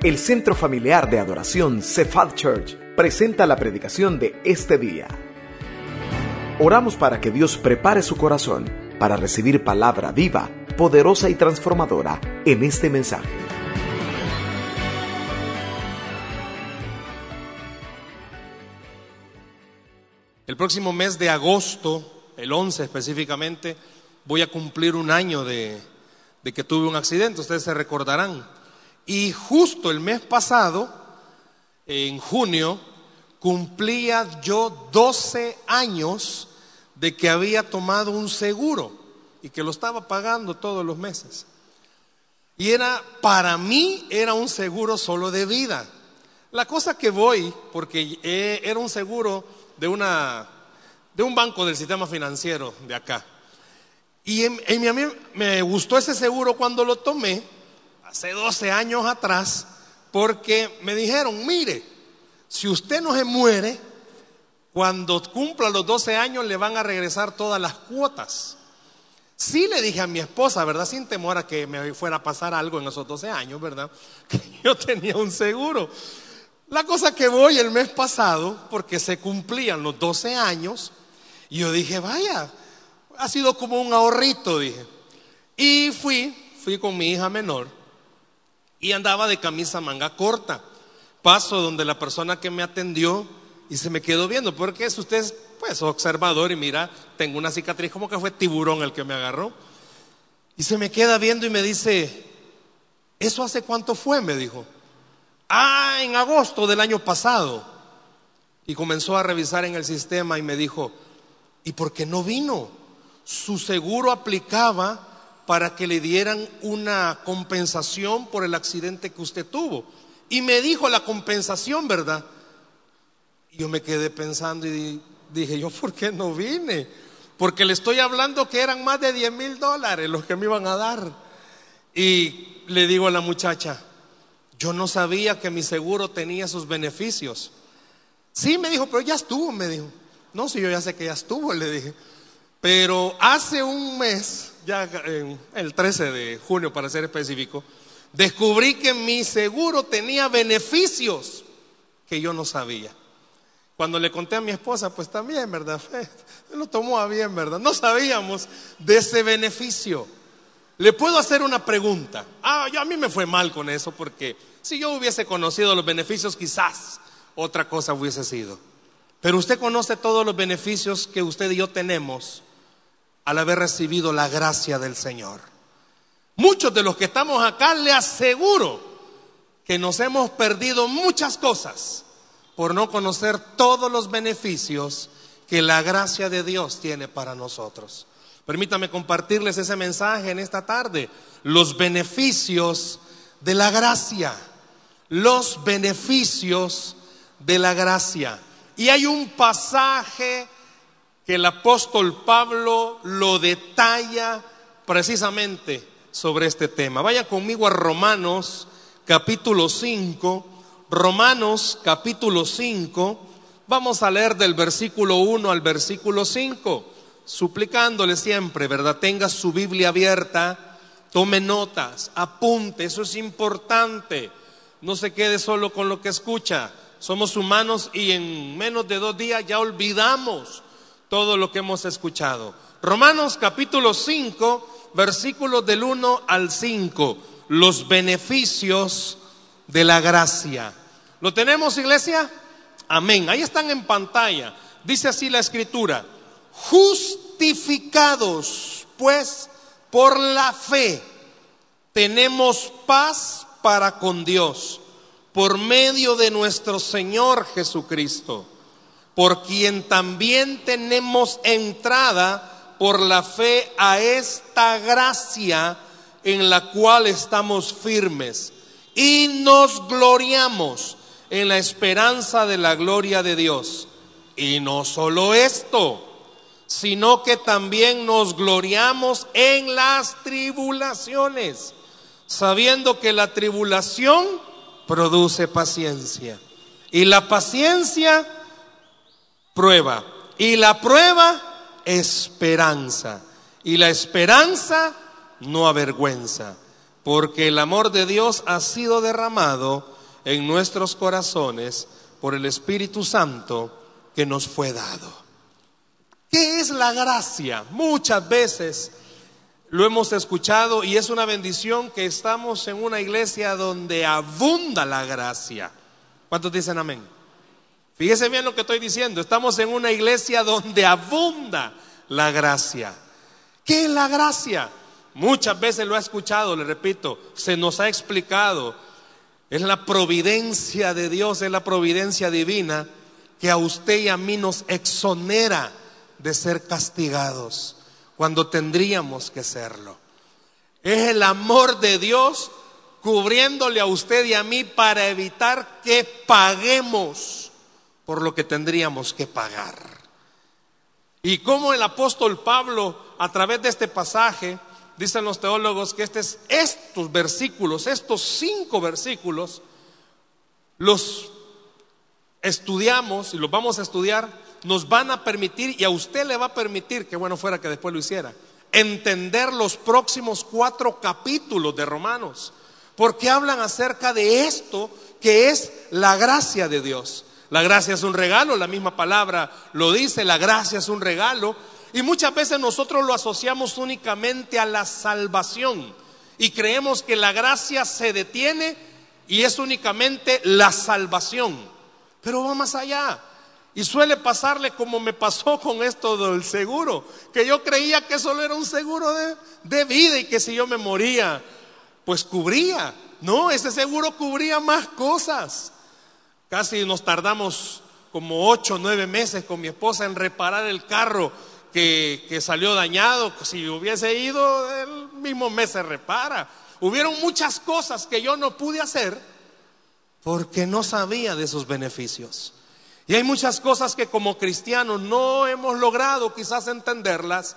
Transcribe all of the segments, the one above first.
El Centro Familiar de Adoración Cephal Church presenta la predicación de este día. Oramos para que Dios prepare su corazón para recibir palabra viva, poderosa y transformadora en este mensaje. El próximo mes de agosto, el 11 específicamente, voy a cumplir un año de, de que tuve un accidente, ustedes se recordarán. Y justo el mes pasado, en junio, cumplía yo 12 años de que había tomado un seguro y que lo estaba pagando todos los meses. Y era, para mí, era un seguro solo de vida. La cosa que voy, porque eh, era un seguro de una, de un banco del sistema financiero de acá. Y a mí me gustó ese seguro cuando lo tomé, hace 12 años atrás, porque me dijeron, mire, si usted no se muere, cuando cumpla los 12 años le van a regresar todas las cuotas. Sí le dije a mi esposa, ¿verdad? Sin temor a que me fuera a pasar algo en esos 12 años, ¿verdad? Que yo tenía un seguro. La cosa que voy el mes pasado, porque se cumplían los 12 años, y yo dije, vaya, ha sido como un ahorrito, dije. Y fui, fui con mi hija menor, y andaba de camisa manga corta. Paso donde la persona que me atendió y se me quedó viendo, porque es usted pues observador y mira, tengo una cicatriz como que fue tiburón el que me agarró. Y se me queda viendo y me dice, ¿eso hace cuánto fue? Me dijo. Ah, en agosto del año pasado. Y comenzó a revisar en el sistema y me dijo, ¿y por qué no vino? Su seguro aplicaba para que le dieran una compensación por el accidente que usted tuvo. Y me dijo la compensación, ¿verdad? Yo me quedé pensando y dije, ¿yo por qué no vine? Porque le estoy hablando que eran más de 10 mil dólares los que me iban a dar. Y le digo a la muchacha, yo no sabía que mi seguro tenía sus beneficios. Sí, me dijo, pero ya estuvo, me dijo. No, si yo ya sé que ya estuvo, le dije. Pero hace un mes, ya el 13 de junio para ser específico, descubrí que mi seguro tenía beneficios que yo no sabía. Cuando le conté a mi esposa, pues también, ¿verdad? Lo tomó a bien, ¿verdad? No sabíamos de ese beneficio. Le puedo hacer una pregunta. Ah, yo, a mí me fue mal con eso porque si yo hubiese conocido los beneficios, quizás otra cosa hubiese sido. Pero usted conoce todos los beneficios que usted y yo tenemos al haber recibido la gracia del Señor. Muchos de los que estamos acá le aseguro que nos hemos perdido muchas cosas por no conocer todos los beneficios que la gracia de Dios tiene para nosotros. Permítame compartirles ese mensaje en esta tarde. Los beneficios de la gracia. Los beneficios de la gracia. Y hay un pasaje que el apóstol Pablo lo detalla precisamente sobre este tema. Vaya conmigo a Romanos capítulo 5, Romanos capítulo 5, vamos a leer del versículo 1 al versículo 5, suplicándole siempre, ¿verdad? Tenga su Biblia abierta, tome notas, apunte, eso es importante, no se quede solo con lo que escucha. Somos humanos y en menos de dos días ya olvidamos todo lo que hemos escuchado. Romanos capítulo 5, versículos del 1 al 5, los beneficios de la gracia. ¿Lo tenemos, iglesia? Amén. Ahí están en pantalla. Dice así la escritura, justificados pues por la fe, tenemos paz para con Dios por medio de nuestro Señor Jesucristo por quien también tenemos entrada por la fe a esta gracia en la cual estamos firmes y nos gloriamos en la esperanza de la gloria de Dios. Y no solo esto, sino que también nos gloriamos en las tribulaciones, sabiendo que la tribulación produce paciencia. Y la paciencia prueba. Y la prueba, esperanza. Y la esperanza no avergüenza, porque el amor de Dios ha sido derramado en nuestros corazones por el Espíritu Santo que nos fue dado. ¿Qué es la gracia? Muchas veces lo hemos escuchado y es una bendición que estamos en una iglesia donde abunda la gracia. ¿Cuántos dicen amén? Fíjese bien lo que estoy diciendo. Estamos en una iglesia donde abunda la gracia. ¿Qué es la gracia? Muchas veces lo he escuchado, le repito, se nos ha explicado. Es la providencia de Dios, es la providencia divina que a usted y a mí nos exonera de ser castigados cuando tendríamos que serlo. Es el amor de Dios cubriéndole a usted y a mí para evitar que paguemos por lo que tendríamos que pagar. Y como el apóstol Pablo, a través de este pasaje, dicen los teólogos que estos versículos, estos cinco versículos, los estudiamos y los vamos a estudiar, nos van a permitir, y a usted le va a permitir, que bueno fuera que después lo hiciera, entender los próximos cuatro capítulos de Romanos, porque hablan acerca de esto que es la gracia de Dios. La gracia es un regalo, la misma palabra lo dice, la gracia es un regalo, y muchas veces nosotros lo asociamos únicamente a la salvación y creemos que la gracia se detiene y es únicamente la salvación. Pero va más allá. Y suele pasarle como me pasó con esto del seguro, que yo creía que solo era un seguro de, de vida y que si yo me moría, pues cubría. No, ese seguro cubría más cosas. Casi nos tardamos como ocho o nueve meses con mi esposa en reparar el carro que, salió dañado. Si hubiese ido, el mismo mes se repara. Hubieron muchas cosas que yo no pude hacer porque no sabía de sus beneficios. Y hay muchas cosas que como cristianos no hemos logrado quizás entenderlas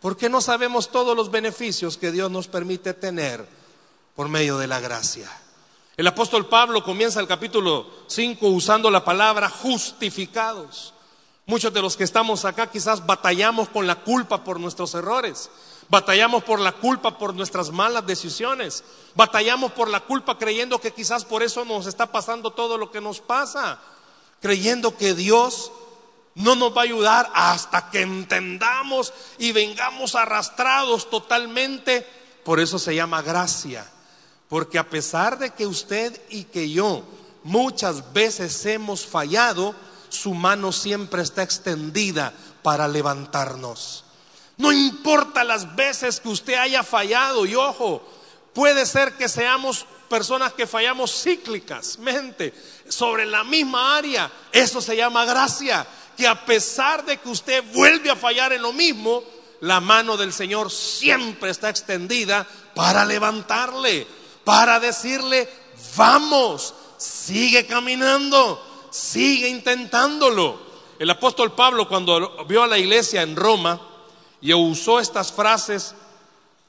porque no sabemos todos los beneficios que Dios nos permite tener por medio de la gracia. El apóstol Pablo comienza el capítulo 5 usando la palabra justificados. Muchos de los que estamos acá quizás batallamos con la culpa por nuestros errores, batallamos por la culpa por nuestras malas decisiones, batallamos por la culpa creyendo que quizás por eso nos está pasando todo lo que nos pasa, creyendo que Dios no nos va a ayudar hasta que entendamos y vengamos arrastrados totalmente. Por eso se llama gracia, porque a pesar de que usted y que yo muchas veces hemos fallado, su mano siempre está extendida para levantarnos. No importa las veces que usted haya fallado, y ojo, puede ser que seamos personas que fallamos cíclicamente sobre la misma área. Eso se llama gracia, que a pesar de que usted vuelve a fallar en lo mismo, la mano del Señor siempre está extendida para levantarle, para decirle, vamos, sigue caminando sigue intentándolo. El apóstol Pablo cuando vio a la iglesia en Roma y usó estas frases,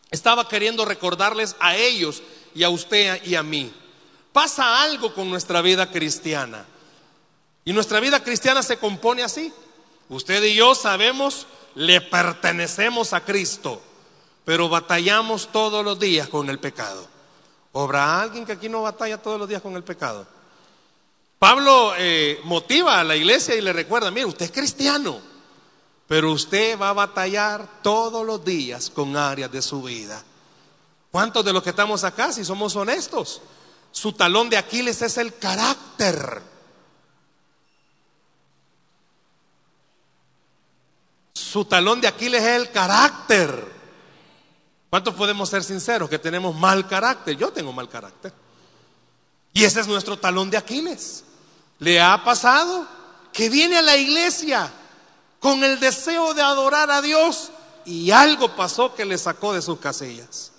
estaba queriendo recordarles a ellos y a usted y a mí. Pasa algo con nuestra vida cristiana. Y nuestra vida cristiana se compone así. Usted y yo sabemos, le pertenecemos a Cristo, pero batallamos todos los días con el pecado. ¿Habrá alguien que aquí no batalla todos los días con el pecado? Pablo eh, motiva a la iglesia y le recuerda, mire, usted es cristiano, pero usted va a batallar todos los días con áreas de su vida. ¿Cuántos de los que estamos acá, si somos honestos, su talón de Aquiles es el carácter? Su talón de Aquiles es el carácter. ¿Cuántos podemos ser sinceros que tenemos mal carácter? Yo tengo mal carácter. Y ese es nuestro talón de Aquiles. ¿Le ha pasado que viene a la iglesia con el deseo de adorar a Dios y algo pasó que le sacó de sus casillas?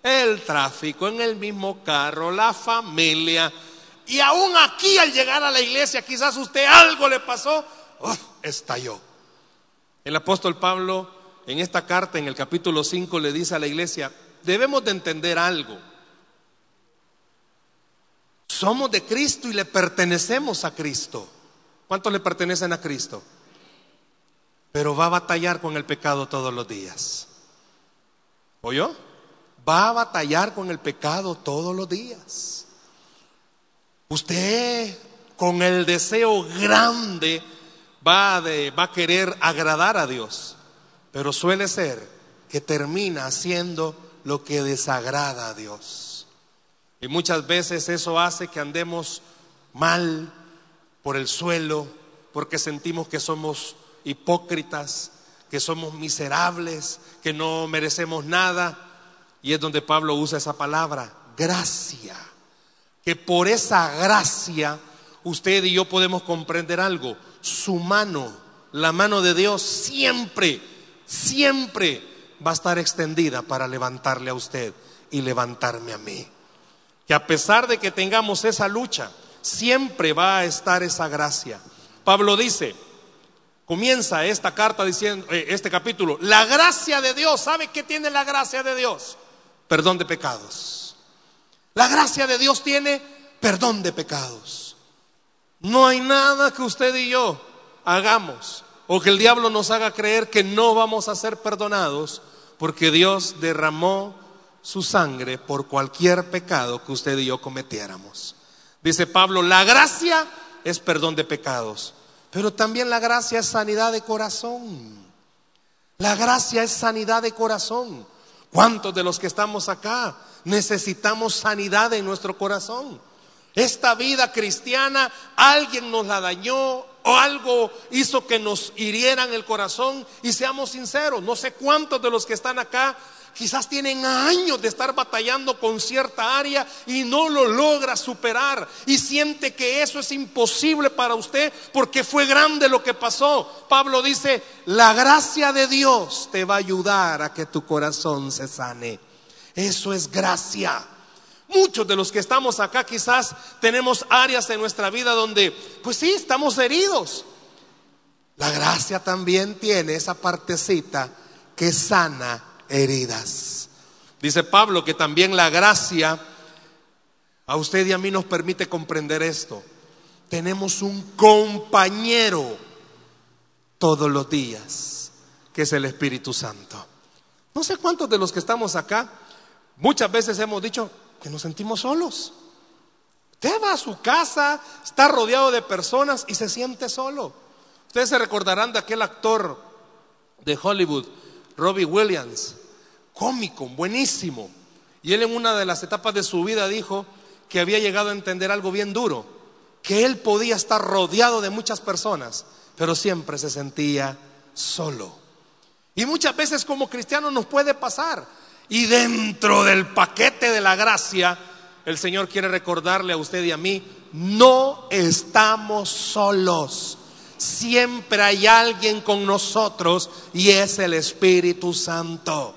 El tráfico en el mismo carro, la familia. Y aún aquí al llegar a la iglesia quizás usted algo le pasó, estalló. El apóstol Pablo en esta carta, en el capítulo 5, le dice a la iglesia, debemos de entender algo. Somos de Cristo y le pertenecemos a Cristo. ¿Cuántos le pertenecen a Cristo? Pero va a batallar con el pecado todos los días. ¿Oyó? va a batallar con el pecado todos los días. Usted con el deseo grande va, va a querer agradar a Dios, pero suele ser que termina haciendo lo que desagrada a Dios. Y muchas veces eso hace que andemos mal por el suelo, porque sentimos que somos hipócritas, que somos miserables, que no merecemos nada. Y es donde Pablo usa esa palabra, gracia. Que por esa gracia usted y yo podemos comprender algo. Su mano, la mano de Dios, siempre, siempre va a estar extendida para levantarle a usted y levantarme a mí. Que a pesar de que tengamos esa lucha, siempre va a estar esa gracia. Pablo dice, comienza esta carta diciendo, eh, este capítulo, la gracia de Dios, ¿sabe qué tiene la gracia de Dios? Perdón de pecados. La gracia de Dios tiene perdón de pecados. No hay nada que usted y yo hagamos o que el diablo nos haga creer que no vamos a ser perdonados porque Dios derramó su sangre por cualquier pecado que usted y yo cometiéramos. Dice Pablo, la gracia es perdón de pecados, pero también la gracia es sanidad de corazón. La gracia es sanidad de corazón. ¿Cuántos de los que estamos acá necesitamos sanidad en nuestro corazón? Esta vida cristiana, alguien nos la dañó o algo hizo que nos hirieran el corazón y seamos sinceros, no sé cuántos de los que están acá Quizás tienen años de estar batallando con cierta área y no lo logra superar y siente que eso es imposible para usted porque fue grande lo que pasó. Pablo dice, la gracia de Dios te va a ayudar a que tu corazón se sane. Eso es gracia. Muchos de los que estamos acá quizás tenemos áreas en nuestra vida donde, pues sí, estamos heridos. La gracia también tiene esa partecita que sana heridas. Dice Pablo que también la gracia a usted y a mí nos permite comprender esto. Tenemos un compañero todos los días, que es el Espíritu Santo. No sé cuántos de los que estamos acá, muchas veces hemos dicho que nos sentimos solos. Usted va a su casa, está rodeado de personas y se siente solo. Ustedes se recordarán de aquel actor de Hollywood, Robbie Williams, cómico, buenísimo. Y él en una de las etapas de su vida dijo que había llegado a entender algo bien duro, que él podía estar rodeado de muchas personas, pero siempre se sentía solo. Y muchas veces como cristianos nos puede pasar. Y dentro del paquete de la gracia, el Señor quiere recordarle a usted y a mí, no estamos solos. Siempre hay alguien con nosotros y es el Espíritu Santo.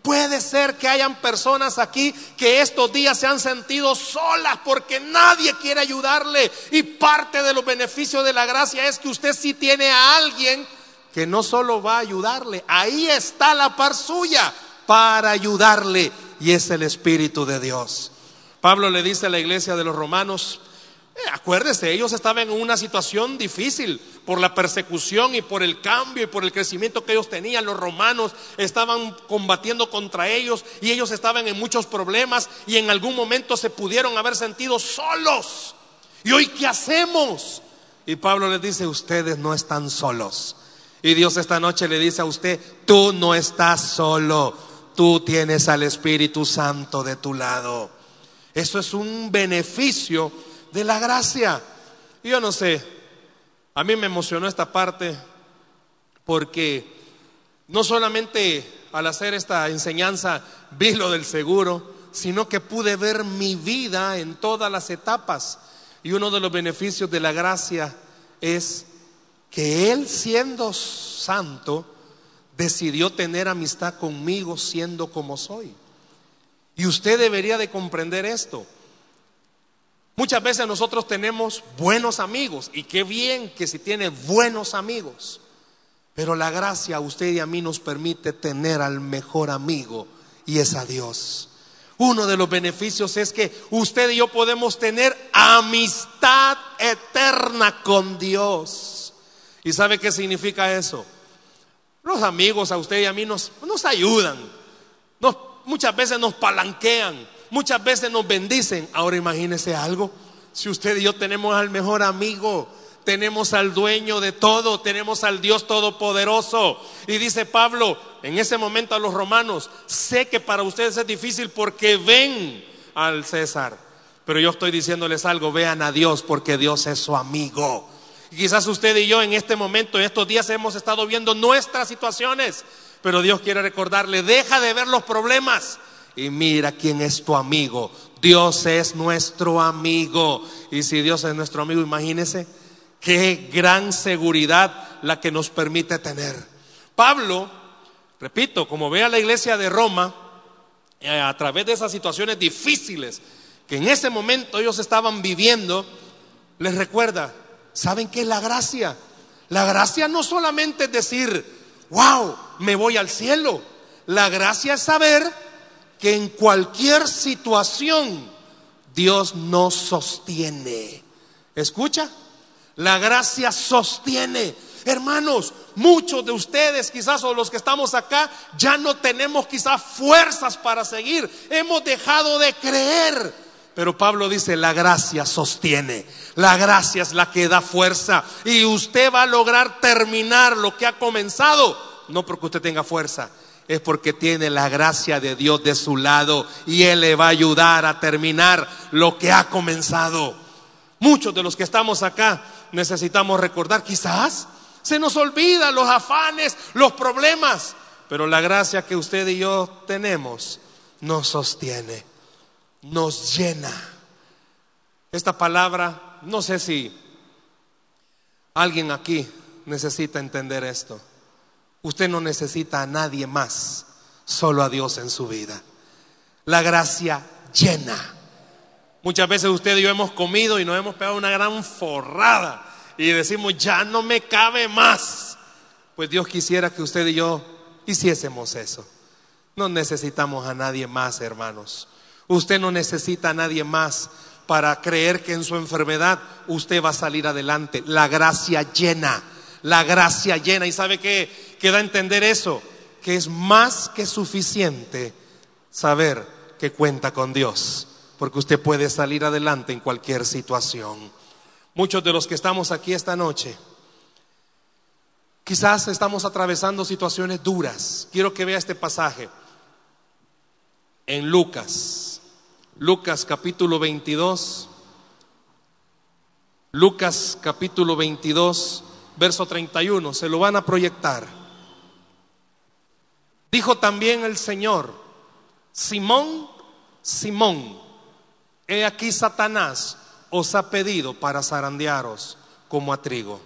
Puede ser que hayan personas aquí que estos días se han sentido solas porque nadie quiere ayudarle. Y parte de los beneficios de la gracia es que usted sí tiene a alguien que no solo va a ayudarle, ahí está la par suya para ayudarle y es el Espíritu de Dios. Pablo le dice a la iglesia de los romanos, eh, acuérdese, ellos estaban en una situación difícil por la persecución y por el cambio y por el crecimiento que ellos tenían. Los romanos estaban combatiendo contra ellos y ellos estaban en muchos problemas y en algún momento se pudieron haber sentido solos. ¿Y hoy qué hacemos? Y Pablo les dice, ustedes no están solos. Y Dios esta noche le dice a usted, tú no estás solo, tú tienes al Espíritu Santo de tu lado. Eso es un beneficio de la gracia. Yo no sé, a mí me emocionó esta parte porque no solamente al hacer esta enseñanza vi lo del seguro, sino que pude ver mi vida en todas las etapas. Y uno de los beneficios de la gracia es que Él siendo santo decidió tener amistad conmigo siendo como soy. Y usted debería de comprender esto. Muchas veces nosotros tenemos buenos amigos y qué bien que si tiene buenos amigos. Pero la gracia a usted y a mí nos permite tener al mejor amigo y es a Dios. Uno de los beneficios es que usted y yo podemos tener amistad eterna con Dios. ¿Y sabe qué significa eso? Los amigos a usted y a mí nos, nos ayudan, muchas veces nos palanquean, muchas veces nos bendicen. Ahora imagínese algo, si usted y yo tenemos al mejor amigo, tenemos al dueño de todo, tenemos al Dios todopoderoso. Y dice Pablo en ese momento a los romanos, sé que para ustedes es difícil porque ven al César. Pero yo estoy diciéndoles algo, vean a Dios porque Dios es su amigo. Quizás usted y yo en este momento, en estos días hemos estado viendo nuestras situaciones, pero Dios quiere recordarle, deja de ver los problemas y mira quién es tu amigo. Dios es nuestro amigo. Y si Dios es nuestro amigo, imagínese qué gran seguridad la que nos permite tener. Pablo, repito, como ve a la iglesia de Roma, eh, a través de esas situaciones difíciles que en ese momento ellos estaban viviendo, les recuerda, ¿saben qué es la gracia? La gracia no solamente es decir, wow, me voy al cielo. La gracia es saber que en cualquier situación Dios nos sostiene. ¿Escucha? La gracia sostiene. Hermanos, muchos de ustedes quizás o los que estamos acá ya no tenemos quizás fuerzas para seguir. Hemos dejado de creer. Pero Pablo dice, la gracia sostiene. La gracia es la que da fuerza. Y usted va a lograr terminar lo que ha comenzado. No porque usted tenga fuerza, es porque tiene la gracia de Dios de su lado y Él le va a ayudar a terminar lo que ha comenzado. Muchos de los que estamos acá necesitamos recordar, quizás se nos olvida los afanes, los problemas, pero la gracia que usted y yo tenemos nos sostiene, nos llena. Esta palabra, no sé si alguien aquí necesita entender esto. Usted no necesita a nadie más, solo a Dios en su vida. La gracia llena. Muchas veces usted y yo hemos comido y nos hemos pegado una gran forrada y decimos, ya no me cabe más. Pues Dios quisiera que usted y yo hiciésemos eso. No necesitamos a nadie más, hermanos. Usted no necesita a nadie más para creer que en su enfermedad usted va a salir adelante. La gracia llena, la gracia llena. ¿Y sabe qué? que da a entender eso, que es más que suficiente saber que cuenta con Dios, porque usted puede salir adelante en cualquier situación. Muchos de los que estamos aquí esta noche, quizás estamos atravesando situaciones duras. Quiero que vea este pasaje en Lucas, Lucas capítulo 22, Lucas capítulo 22, verso 31, se lo van a proyectar. Dijo también el Señor, Simón, Simón, he aquí Satanás os ha pedido para zarandearos como a trigo.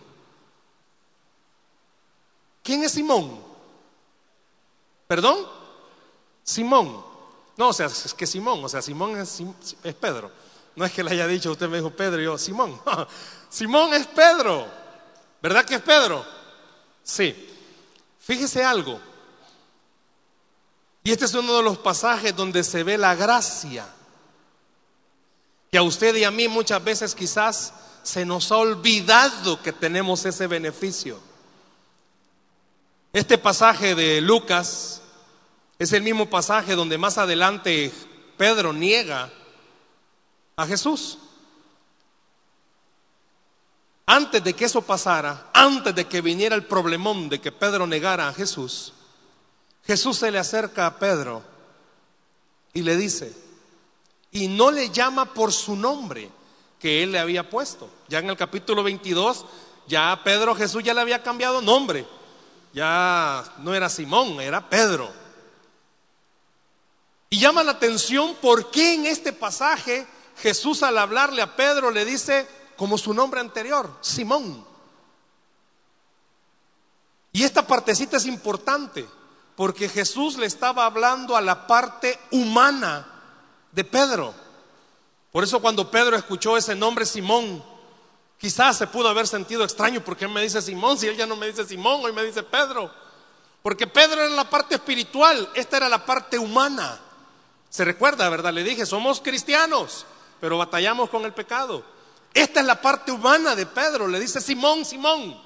¿Quién es Simón? ¿Perdón? Simón. No, o sea, es que Simón, o sea, Simón es, Pedro. No es que le haya dicho, usted me dijo Pedro y yo, Simón. Simón es Pedro. ¿Verdad que es Pedro? Sí. Fíjese algo. Y este es uno de los pasajes donde se ve la gracia, que a usted y a mí muchas veces quizás se nos ha olvidado que tenemos ese beneficio. Este pasaje de Lucas es el mismo pasaje donde más adelante Pedro niega a Jesús. Antes de que eso pasara, antes de que viniera el problemón de que Pedro negara a Jesús, Jesús se le acerca a Pedro y le dice, y no le llama por su nombre que él le había puesto. Ya en el capítulo 22, ya Pedro Jesús ya le había cambiado nombre. Ya no era Simón, era Pedro. Y llama la atención por qué en este pasaje Jesús al hablarle a Pedro le dice como su nombre anterior, Simón. Y esta partecita es importante porque Jesús le estaba hablando a la parte humana de Pedro. Por eso cuando Pedro escuchó ese nombre Simón, quizás se pudo haber sentido extraño porque él me dice Simón, si él ya no me dice Simón, hoy me dice Pedro. Porque Pedro era la parte espiritual, esta era la parte humana. Se recuerda, ¿verdad? Le dije, somos cristianos, pero batallamos con el pecado. Esta es la parte humana de Pedro, le dice Simón, Simón.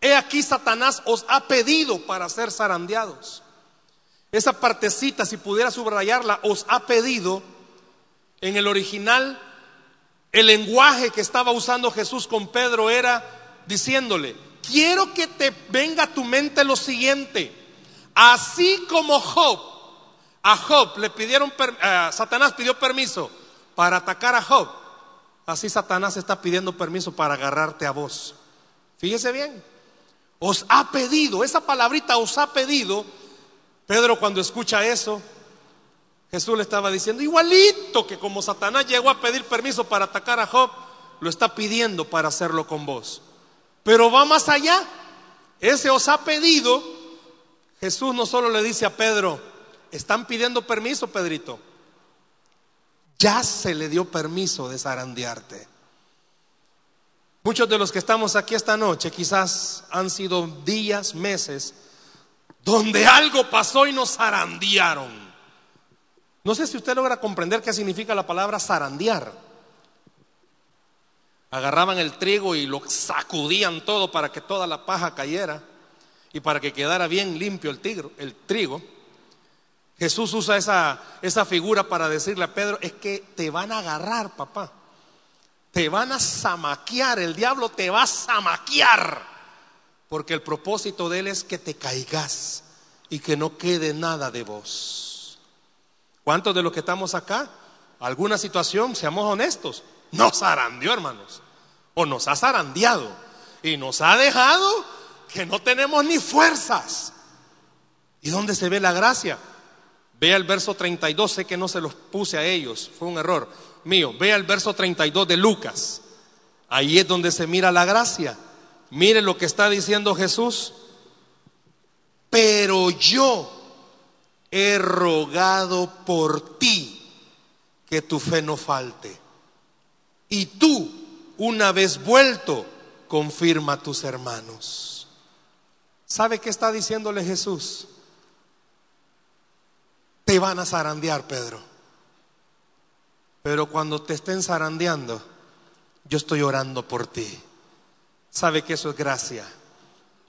He aquí Satanás os ha pedido para ser zarandeados. esa partecita, si pudiera subrayarla, os ha pedido, en el original, el lenguaje que estaba usando Jesús con Pedro era diciéndole, quiero que te venga a tu mente lo siguiente, así como Job, a Job le pidieron, Satanás pidió permiso para atacar a Job, así Satanás está pidiendo permiso para agarrarte a vos. Fíjese bien, os ha pedido, esa palabrita os ha pedido, Pedro cuando escucha eso, Jesús le estaba diciendo, igualito que como Satanás llegó a pedir permiso para atacar a Job, lo está pidiendo para hacerlo con vos. Pero va más allá. Ese os ha pedido. Jesús no solo le dice a Pedro, están pidiendo permiso, Pedrito. Ya se le dio permiso de zarandearte. Muchos de los que estamos aquí esta noche quizás han sido días, meses, donde algo pasó y nos zarandearon. No sé si usted logra comprender qué significa la palabra zarandear. Agarraban el trigo y lo sacudían todo para que toda la paja cayera y para que quedara bien limpio el, el trigo. Jesús usa esa, esa figura para decirle a Pedro, es que te van a agarrar, papá. Te van a zamaquear, el diablo te va a zamaquear. Porque el propósito de él es que te caigas y que no quede nada de vos. ¿Cuántos de los que estamos acá? Alguna situación, seamos honestos, nos zarandeó, hermanos. O nos ha zarandeado. Y nos ha dejado que no tenemos ni fuerzas. ¿Y dónde se ve la gracia? Vea el verso 32, sé que no se los puse a ellos, fue un error mío. Vea el verso 32 de Lucas. Ahí es donde se mira la gracia. Mire lo que está diciendo Jesús. Pero yo he rogado por ti que tu fe no falte. Y tú, una vez vuelto, confirma a tus hermanos. ¿Sabe qué está diciéndole Jesús? Te van a zarandear, Pedro. Pero cuando te estén zarandeando, yo estoy orando por ti. ¿Sabe que eso es gracia?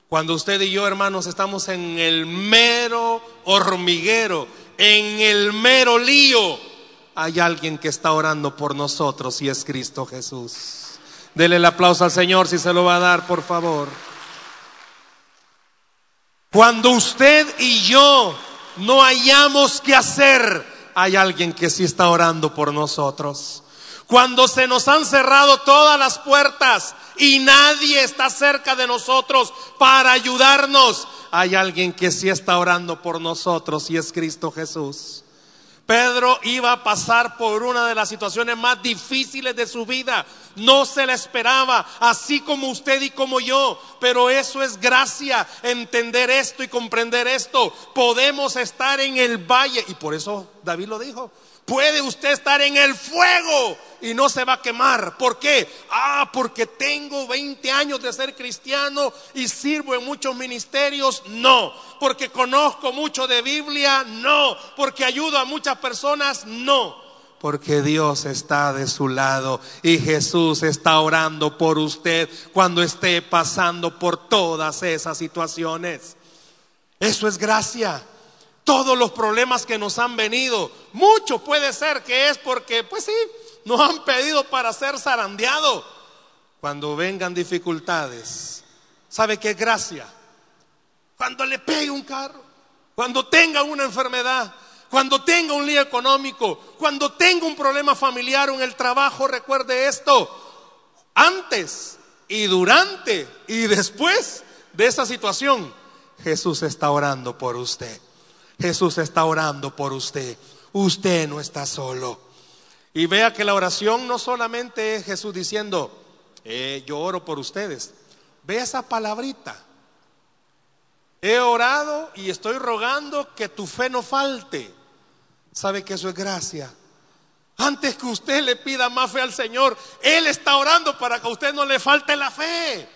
Cuando usted y yo, hermanos, estamos en el mero hormiguero, en el mero lío, hay alguien que está orando por nosotros y es Cristo Jesús. Dele el aplauso al Señor si se lo va a dar, por favor. Cuando usted y yo no hayamos que hacer, hay alguien que sí está orando por nosotros. Cuando se nos han cerrado todas las puertas y nadie está cerca de nosotros para ayudarnos, hay alguien que sí está orando por nosotros y es Cristo Jesús. Pedro iba a pasar por una de las situaciones más difíciles de su vida. No se la esperaba, así como usted y como yo. Pero eso es gracia, entender esto y comprender esto. Podemos estar en el valle. Y por eso David lo dijo. Puede usted estar en el fuego y no se va a quemar. ¿Por qué? Ah, porque tengo 20 años de ser cristiano y sirvo en muchos ministerios. No. Porque conozco mucho de Biblia. No. Porque ayudo a muchas personas. No. Porque Dios está de su lado y Jesús está orando por usted cuando esté pasando por todas esas situaciones. Eso es gracia todos los problemas que nos han venido. Mucho puede ser que es porque, pues sí, nos han pedido para ser zarandeado. Cuando vengan dificultades, ¿sabe qué gracia? Cuando le pegue un carro, cuando tenga una enfermedad, cuando tenga un lío económico, cuando tenga un problema familiar o en el trabajo, recuerde esto. Antes y durante y después de esa situación, Jesús está orando por usted. Jesús está orando por usted. Usted no está solo. Y vea que la oración no solamente es Jesús diciendo, eh, yo oro por ustedes. Ve esa palabrita. He orado y estoy rogando que tu fe no falte. ¿Sabe que eso es gracia? Antes que usted le pida más fe al Señor, Él está orando para que a usted no le falte la fe.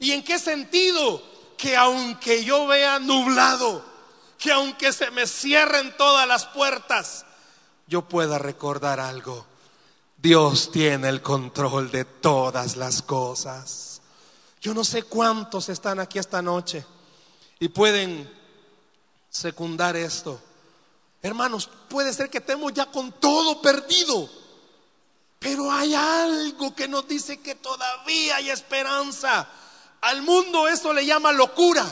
¿Y en qué sentido? Que aunque yo vea nublado, que aunque se me cierren todas las puertas, yo pueda recordar algo. Dios tiene el control de todas las cosas. Yo no sé cuántos están aquí esta noche y pueden secundar esto. Hermanos, puede ser que estemos ya con todo perdido, pero hay algo que nos dice que todavía hay esperanza. Al mundo eso le llama locura.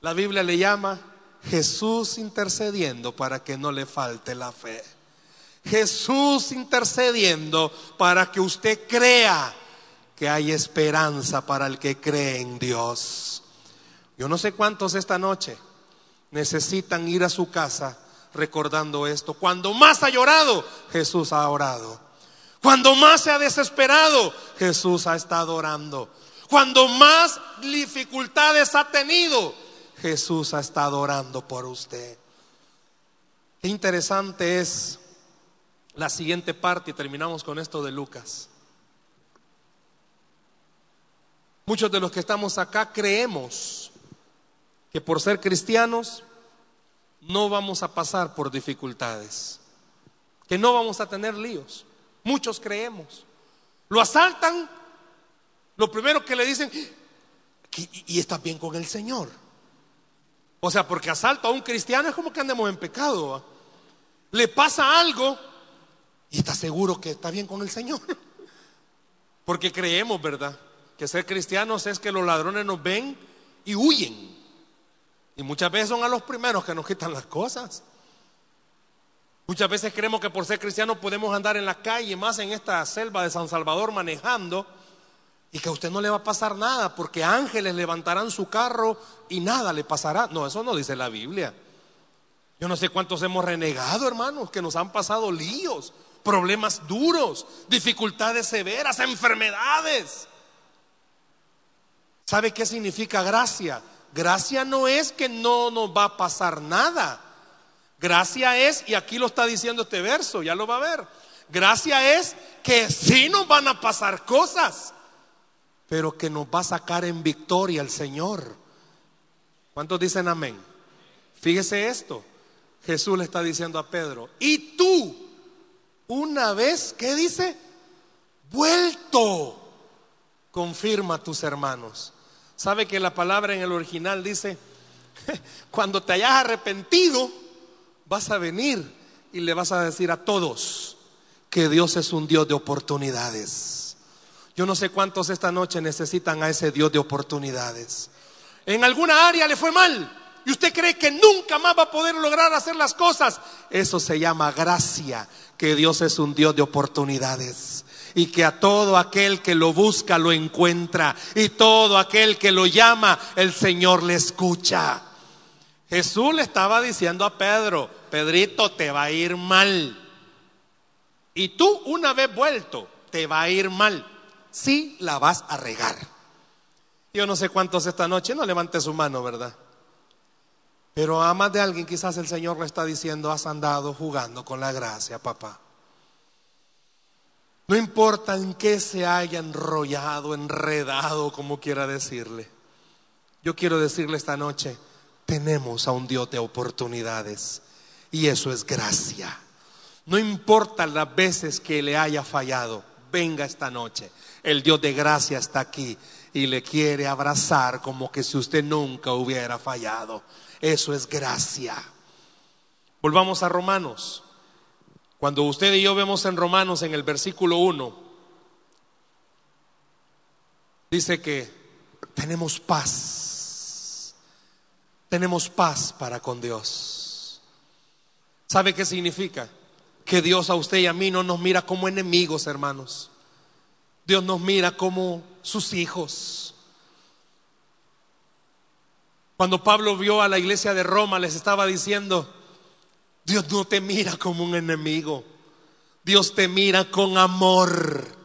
La Biblia le llama Jesús intercediendo para que no le falte la fe. Jesús intercediendo para que usted crea que hay esperanza para el que cree en Dios. Yo no sé cuántos esta noche necesitan ir a su casa recordando esto. Cuando más ha llorado, Jesús ha orado. Cuando más se ha desesperado, Jesús ha estado orando. Cuando más dificultades ha tenido, Jesús ha estado orando por usted. Qué interesante es la siguiente parte y terminamos con esto de Lucas. Muchos de los que estamos acá creemos que por ser cristianos no vamos a pasar por dificultades, que no vamos a tener líos. Muchos creemos. Lo asaltan, lo primero que le dicen, y está bien con el Señor. O sea, porque asalto a un cristiano es como que andemos en pecado. Le pasa algo y está seguro que está bien con el Señor. Porque creemos, ¿verdad? Que ser cristianos es que los ladrones nos ven y huyen. Y muchas veces son a los primeros que nos quitan las cosas. Muchas veces creemos que por ser cristianos podemos andar en la calle, más en esta selva de San Salvador manejando, y que a usted no le va a pasar nada, porque ángeles levantarán su carro y nada le pasará. No, eso no dice la Biblia. Yo no sé cuántos hemos renegado, hermanos, que nos han pasado líos, problemas duros, dificultades severas, enfermedades. ¿Sabe qué significa gracia? Gracia no es que no nos va a pasar nada. Gracia es, y aquí lo está diciendo este verso, ya lo va a ver. Gracia es que sí nos van a pasar cosas, pero que nos va a sacar en victoria el Señor. ¿Cuántos dicen amén? Fíjese esto. Jesús le está diciendo a Pedro, y tú, una vez, ¿qué dice? Vuelto, confirma a tus hermanos. ¿Sabe que la palabra en el original dice, cuando te hayas arrepentido, vas a venir y le vas a decir a todos que Dios es un Dios de oportunidades. Yo no sé cuántos esta noche necesitan a ese Dios de oportunidades. En alguna área le fue mal y usted cree que nunca más va a poder lograr hacer las cosas. Eso se llama gracia, que Dios es un Dios de oportunidades y que a todo aquel que lo busca lo encuentra y todo aquel que lo llama el Señor le escucha. Jesús le estaba diciendo a Pedro, Pedrito, te va a ir mal. Y tú una vez vuelto, te va a ir mal. Sí la vas a regar. Yo no sé cuántos esta noche, no levante su mano, ¿verdad? Pero a más de alguien quizás el Señor le está diciendo, has andado jugando con la gracia, papá. No importa en qué se haya enrollado, enredado, como quiera decirle. Yo quiero decirle esta noche, tenemos a un Dios de oportunidades y eso es gracia. No importa las veces que le haya fallado, venga esta noche. El Dios de gracia está aquí y le quiere abrazar como que si usted nunca hubiera fallado. Eso es gracia. Volvamos a Romanos. Cuando usted y yo vemos en Romanos en el versículo 1, dice que tenemos paz tenemos paz para con Dios. ¿Sabe qué significa? Que Dios a usted y a mí no nos mira como enemigos, hermanos. Dios nos mira como sus hijos. Cuando Pablo vio a la iglesia de Roma, les estaba diciendo, Dios no te mira como un enemigo, Dios te mira con amor.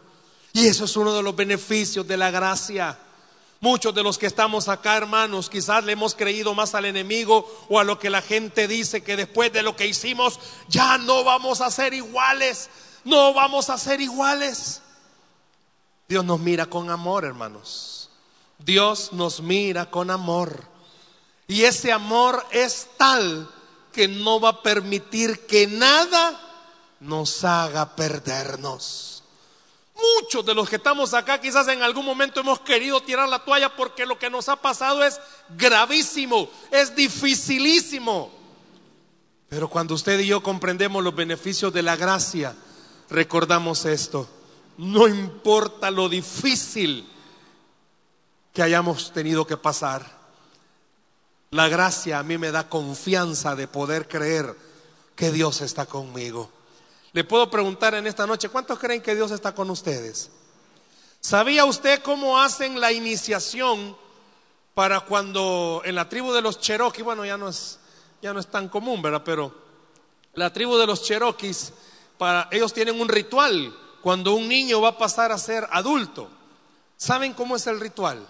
Y eso es uno de los beneficios de la gracia. Muchos de los que estamos acá, hermanos, quizás le hemos creído más al enemigo o a lo que la gente dice que después de lo que hicimos ya no vamos a ser iguales, no vamos a ser iguales. Dios nos mira con amor, hermanos. Dios nos mira con amor. Y ese amor es tal que no va a permitir que nada nos haga perdernos. Muchos de los que estamos acá quizás en algún momento hemos querido tirar la toalla porque lo que nos ha pasado es gravísimo, es dificilísimo. Pero cuando usted y yo comprendemos los beneficios de la gracia, recordamos esto. No importa lo difícil que hayamos tenido que pasar. La gracia a mí me da confianza de poder creer que Dios está conmigo. Le puedo preguntar en esta noche, ¿cuántos creen que Dios está con ustedes? ¿Sabía usted cómo hacen la iniciación para cuando en la tribu de los Cherokee, bueno, ya no es, ya no es tan común, ¿verdad? Pero la tribu de los Cherokees, para, ellos tienen un ritual cuando un niño va a pasar a ser adulto. ¿Saben cómo es el ritual?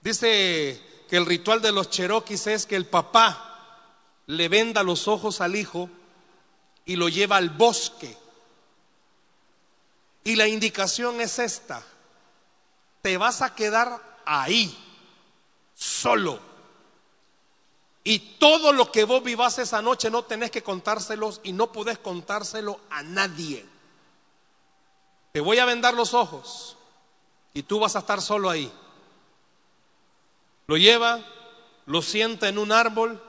Dice que el ritual de los Cherokees es que el papá le venda los ojos al hijo y lo lleva al bosque. Y la indicación es esta, te vas a quedar ahí, solo. Y todo lo que vos vivas esa noche no tenés que contárselos y no podés contárselo a nadie. Te voy a vendar los ojos y tú vas a estar solo ahí. Lo lleva, lo sienta en un árbol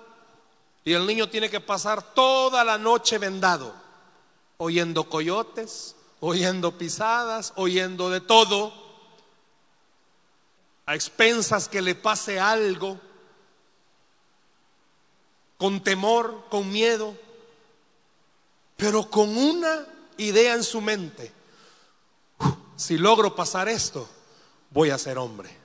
y el niño tiene que pasar toda la noche vendado, oyendo coyotes, oyendo pisadas, oyendo de todo, a expensas que le pase algo, con temor, con miedo, pero con una idea en su mente. Si logro pasar esto, voy a ser hombre.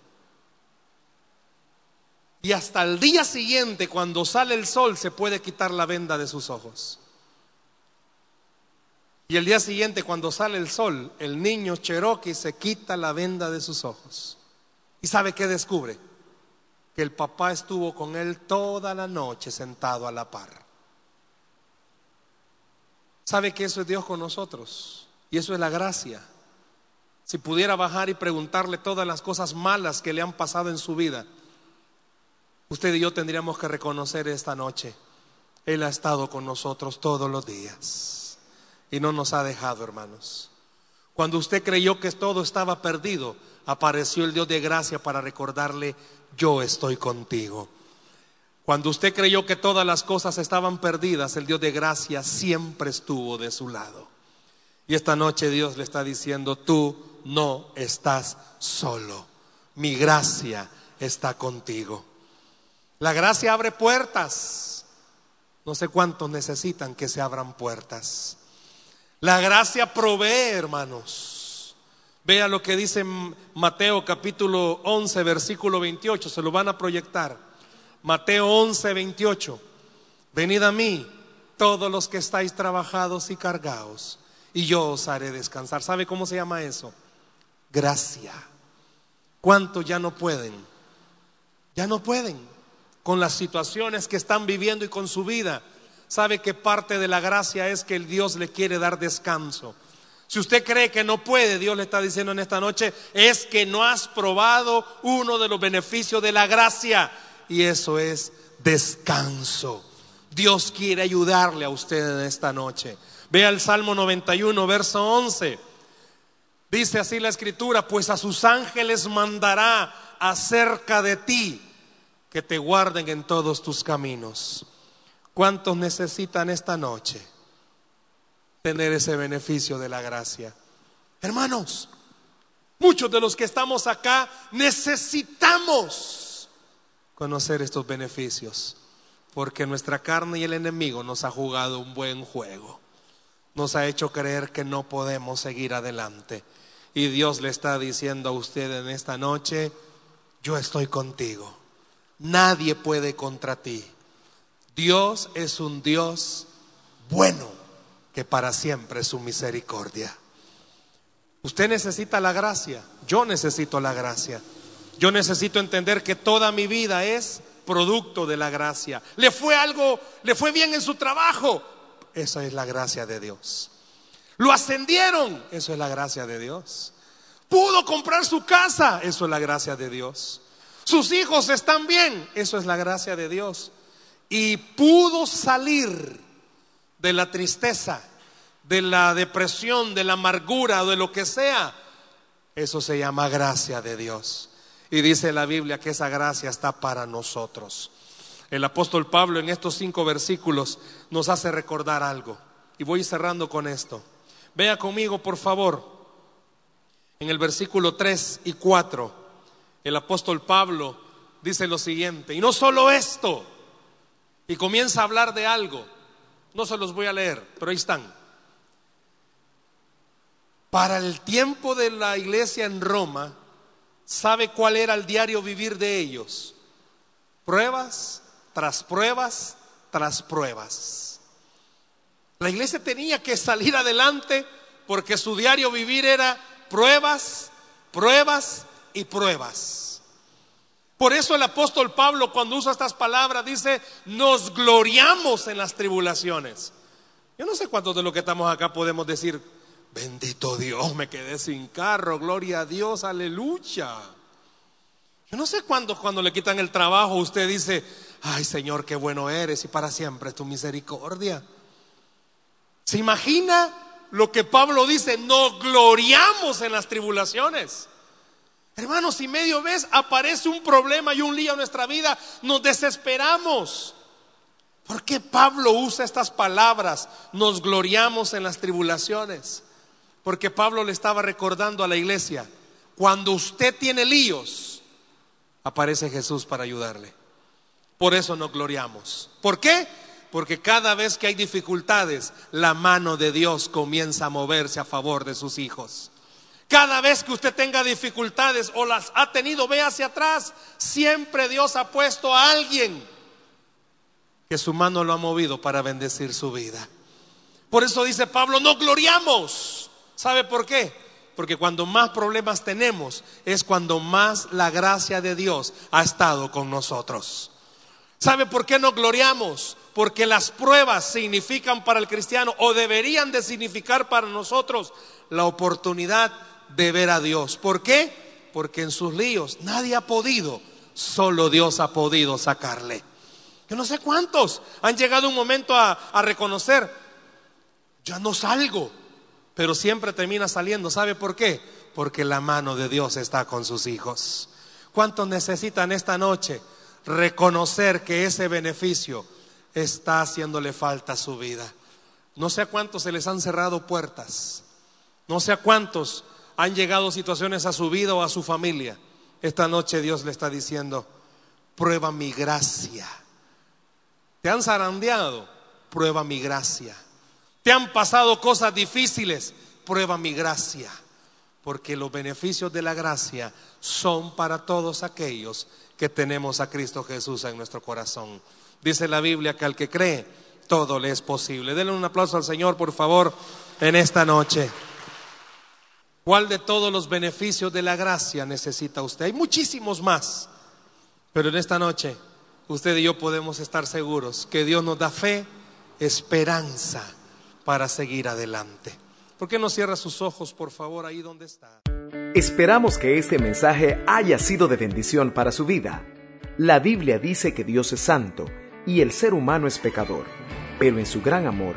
Y hasta el día siguiente, cuando sale el sol, se puede quitar la venda de sus ojos. Y el día siguiente, cuando sale el sol, el niño Cherokee se quita la venda de sus ojos. ¿Y sabe qué descubre? Que el papá estuvo con él toda la noche sentado a la par. ¿Sabe que eso es Dios con nosotros? Y eso es la gracia. Si pudiera bajar y preguntarle todas las cosas malas que le han pasado en su vida, Usted y yo tendríamos que reconocer esta noche, Él ha estado con nosotros todos los días y no nos ha dejado, hermanos. Cuando usted creyó que todo estaba perdido, apareció el Dios de gracia para recordarle, yo estoy contigo. Cuando usted creyó que todas las cosas estaban perdidas, el Dios de gracia siempre estuvo de su lado. Y esta noche Dios le está diciendo, tú no estás solo, mi gracia está contigo. La gracia abre puertas. No sé cuántos necesitan que se abran puertas. La gracia provee, hermanos. Vea lo que dice Mateo capítulo 11, versículo 28. Se lo van a proyectar. Mateo 11, 28. Venid a mí, todos los que estáis trabajados y cargados, y yo os haré descansar. ¿Sabe cómo se llama eso? Gracia. ¿Cuántos ya no pueden? Ya no pueden con las situaciones que están viviendo y con su vida, sabe que parte de la gracia es que el Dios le quiere dar descanso. Si usted cree que no puede, Dios le está diciendo en esta noche, es que no has probado uno de los beneficios de la gracia y eso es descanso. Dios quiere ayudarle a usted en esta noche. Vea el Salmo 91, verso 11. Dice así la escritura, pues a sus ángeles mandará acerca de ti que te guarden en todos tus caminos. ¿Cuántos necesitan esta noche tener ese beneficio de la gracia? Hermanos, muchos de los que estamos acá necesitamos conocer estos beneficios, porque nuestra carne y el enemigo nos ha jugado un buen juego, nos ha hecho creer que no podemos seguir adelante. Y Dios le está diciendo a usted en esta noche, yo estoy contigo Nadie puede contra ti. Dios es un Dios bueno, que para siempre es su misericordia. Usted necesita la gracia, yo necesito la gracia. Yo necesito entender que toda mi vida es producto de la gracia. Le fue algo, le fue bien en su trabajo. Esa es la gracia de Dios. Lo ascendieron. Eso es la gracia de Dios. Pudo comprar su casa. Eso es la gracia de Dios. Sus hijos están bien. Eso es la gracia de Dios. Y pudo salir de la tristeza, de la depresión, de la amargura, de lo que sea. Eso se llama gracia de Dios. Y dice la Biblia que esa gracia está para nosotros. El apóstol Pablo en estos cinco versículos nos hace recordar algo. Y voy cerrando con esto. Vea conmigo, por favor, en el versículo 3 y 4, el apóstol Pablo dice lo siguiente, y no solo esto, y comienza a hablar de algo, no se los voy a leer, pero ahí están. Para el tiempo de la iglesia en Roma, ¿sabe cuál era el diario vivir de ellos? Pruebas tras pruebas tras pruebas. La iglesia tenía que salir adelante porque su diario vivir era pruebas, pruebas y pruebas. Por eso el apóstol Pablo cuando usa estas palabras dice, nos gloriamos en las tribulaciones. Yo no sé cuántos de los que estamos acá podemos decir, bendito Dios, me quedé sin carro, gloria a Dios, aleluya. Yo no sé cuándo cuando le quitan el trabajo usted dice, ay Señor, qué bueno eres y para siempre es tu misericordia. ¿Se imagina lo que Pablo dice? Nos gloriamos en las tribulaciones. Hermanos, si medio vez aparece un problema y un lío en nuestra vida, nos desesperamos. ¿Por qué Pablo usa estas palabras? Nos gloriamos en las tribulaciones. Porque Pablo le estaba recordando a la iglesia, cuando usted tiene líos, aparece Jesús para ayudarle. Por eso nos gloriamos. ¿Por qué? Porque cada vez que hay dificultades, la mano de Dios comienza a moverse a favor de sus hijos. Cada vez que usted tenga dificultades o las ha tenido, ve hacia atrás. Siempre Dios ha puesto a alguien que su mano lo ha movido para bendecir su vida. Por eso dice Pablo, no gloriamos. ¿Sabe por qué? Porque cuando más problemas tenemos es cuando más la gracia de Dios ha estado con nosotros. ¿Sabe por qué no gloriamos? Porque las pruebas significan para el cristiano o deberían de significar para nosotros la oportunidad de ver a Dios. ¿Por qué? Porque en sus líos nadie ha podido, solo Dios ha podido sacarle. Yo no sé cuántos han llegado un momento a, a reconocer, ya no salgo, pero siempre termina saliendo. ¿Sabe por qué? Porque la mano de Dios está con sus hijos. ¿Cuántos necesitan esta noche? reconocer que ese beneficio está haciéndole falta a su vida. No sé a cuántos se les han cerrado puertas. No sé a cuántos han llegado situaciones a su vida o a su familia. Esta noche Dios le está diciendo, prueba mi gracia. Te han zarandeado, prueba mi gracia. Te han pasado cosas difíciles, prueba mi gracia. Porque los beneficios de la gracia son para todos aquellos que tenemos a Cristo Jesús en nuestro corazón. Dice la Biblia que al que cree, todo le es posible. Denle un aplauso al Señor, por favor, en esta noche. ¿Cuál de todos los beneficios de la gracia necesita usted? Hay muchísimos más, pero en esta noche usted y yo podemos estar seguros que Dios nos da fe, esperanza para seguir adelante. ¿Por qué no cierra sus ojos, por favor, ahí donde está? Esperamos que este mensaje haya sido de bendición para su vida. La Biblia dice que Dios es santo y el ser humano es pecador, pero en su gran amor,